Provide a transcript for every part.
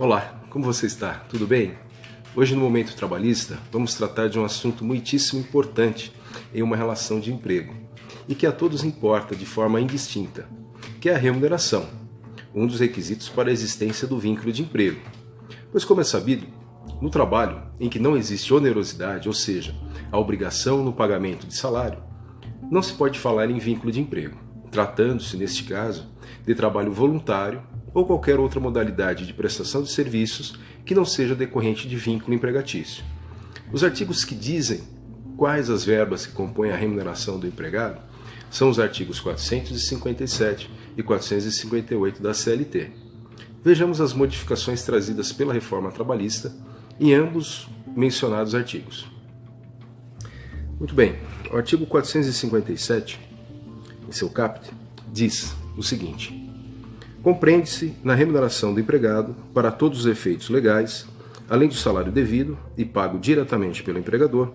Olá, como você está? Tudo bem? Hoje, no Momento Trabalhista, vamos tratar de um assunto muitíssimo importante em uma relação de emprego e que a todos importa de forma indistinta, que é a remuneração, um dos requisitos para a existência do vínculo de emprego. Pois, como é sabido, no trabalho em que não existe onerosidade, ou seja, a obrigação no pagamento de salário, não se pode falar em vínculo de emprego, tratando-se, neste caso, de trabalho voluntário ou qualquer outra modalidade de prestação de serviços que não seja decorrente de vínculo empregatício. Os artigos que dizem quais as verbas que compõem a remuneração do empregado são os artigos 457 e 458 da CLT. Vejamos as modificações trazidas pela reforma trabalhista em ambos mencionados artigos. Muito bem, o artigo 457, em seu caput, diz o seguinte: Compreende-se na remuneração do empregado, para todos os efeitos legais, além do salário devido e pago diretamente pelo empregador,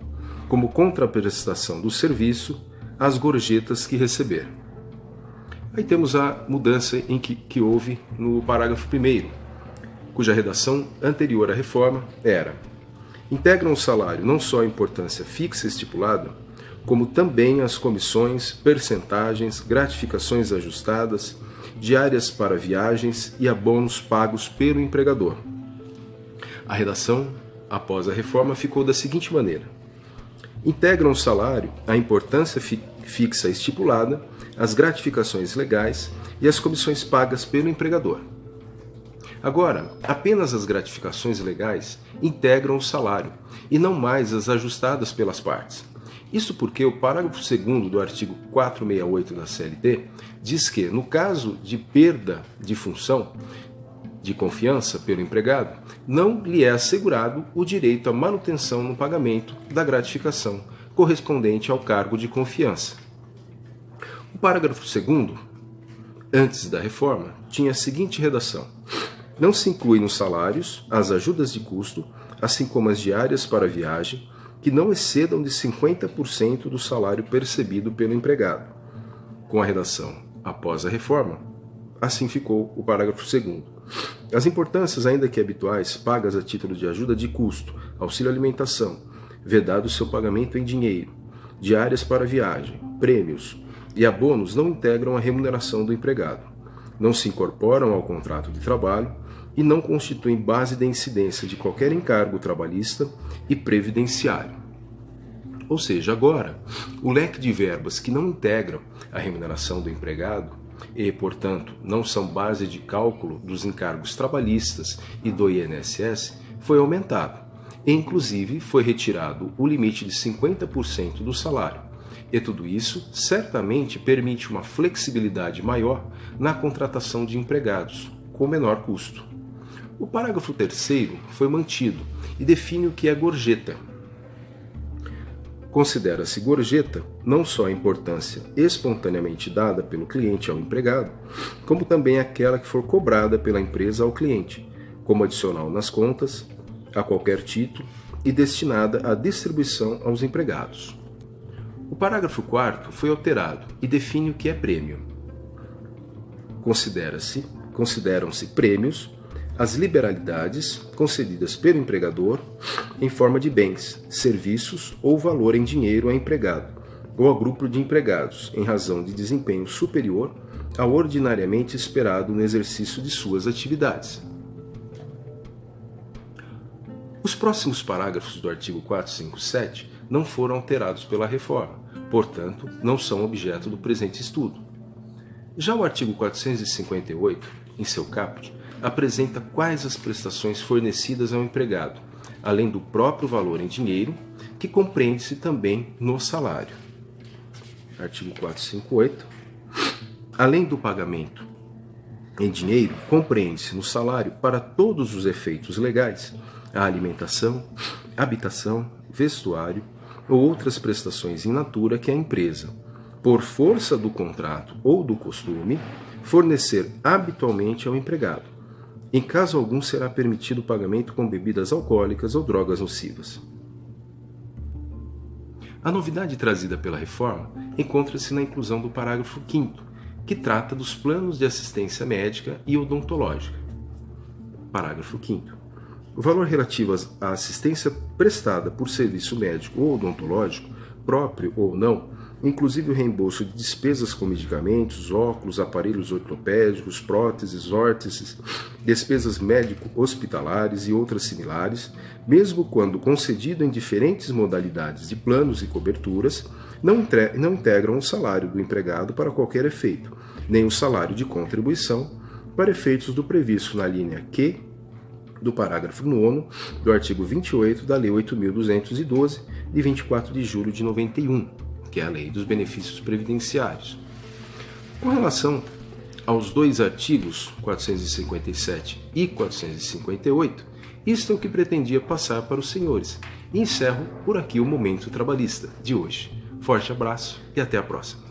como contraprestação do serviço, as gorjetas que receber. Aí temos a mudança em que, que houve no parágrafo 1, cuja redação anterior à reforma era: integram o salário não só a importância fixa estipulada, como também as comissões, percentagens, gratificações ajustadas, diárias para viagens e abonos pagos pelo empregador. A redação, após a reforma, ficou da seguinte maneira: integram o salário a importância fi fixa estipulada, as gratificações legais e as comissões pagas pelo empregador. Agora, apenas as gratificações legais integram o salário e não mais as ajustadas pelas partes. Isso porque o parágrafo 2 do artigo 468 da CLT diz que, no caso de perda de função de confiança pelo empregado, não lhe é assegurado o direito à manutenção no pagamento da gratificação correspondente ao cargo de confiança. O parágrafo 2, antes da reforma, tinha a seguinte redação: Não se inclui nos salários as ajudas de custo, assim como as diárias para viagem, que não excedam de 50% do salário percebido pelo empregado. Com a redação após a reforma, assim ficou o parágrafo 2. As importâncias, ainda que habituais, pagas a título de ajuda de custo, auxílio alimentação, vedado seu pagamento em dinheiro, diárias para viagem, prêmios e abonos não integram a remuneração do empregado, não se incorporam ao contrato de trabalho e não constituem base de incidência de qualquer encargo trabalhista e previdenciário. Ou seja, agora, o leque de verbas que não integram a remuneração do empregado e, portanto, não são base de cálculo dos encargos trabalhistas e do INSS foi aumentado. E, inclusive, foi retirado o limite de 50% do salário. E tudo isso certamente permite uma flexibilidade maior na contratação de empregados, com menor custo. O parágrafo terceiro foi mantido e define o que é gorjeta. Considera-se gorjeta não só a importância espontaneamente dada pelo cliente ao empregado, como também aquela que for cobrada pela empresa ao cliente, como adicional nas contas, a qualquer título e destinada à distribuição aos empregados. O parágrafo 4 foi alterado e define o que é prêmio. Considera-se, consideram-se prêmios as liberalidades concedidas pelo empregador em forma de bens, serviços ou valor em dinheiro a empregado ou a grupo de empregados, em razão de desempenho superior ao ordinariamente esperado no exercício de suas atividades. Os próximos parágrafos do artigo 457 não foram alterados pela reforma, portanto, não são objeto do presente estudo. Já o artigo 458, em seu caput, apresenta quais as prestações fornecidas ao empregado, além do próprio valor em dinheiro, que compreende-se também no salário. Artigo 458. Além do pagamento em dinheiro, compreende-se no salário, para todos os efeitos legais, a alimentação, habitação, vestuário ou outras prestações em natura que a empresa, por força do contrato ou do costume, fornecer habitualmente ao empregado, em caso algum, será permitido o pagamento com bebidas alcoólicas ou drogas nocivas. A novidade trazida pela reforma encontra-se na inclusão do parágrafo 5, que trata dos planos de assistência médica e odontológica. parágrafo 5 O valor relativo à assistência prestada por serviço médico ou odontológico, próprio ou não, inclusive o reembolso de despesas com medicamentos, óculos, aparelhos ortopédicos, próteses, órteses, despesas médico-hospitalares e outras similares, mesmo quando concedido em diferentes modalidades de planos e coberturas, não, não integram o salário do empregado para qualquer efeito, nem o salário de contribuição para efeitos do previsto na linha Q do parágrafo 9 do artigo 28 da Lei 8.212, de 24 de julho de 91, que é a Lei dos Benefícios Previdenciários. Com relação aos dois artigos 457 e 458, isto é o que pretendia passar para os senhores. E encerro por aqui o momento trabalhista de hoje. Forte abraço e até a próxima.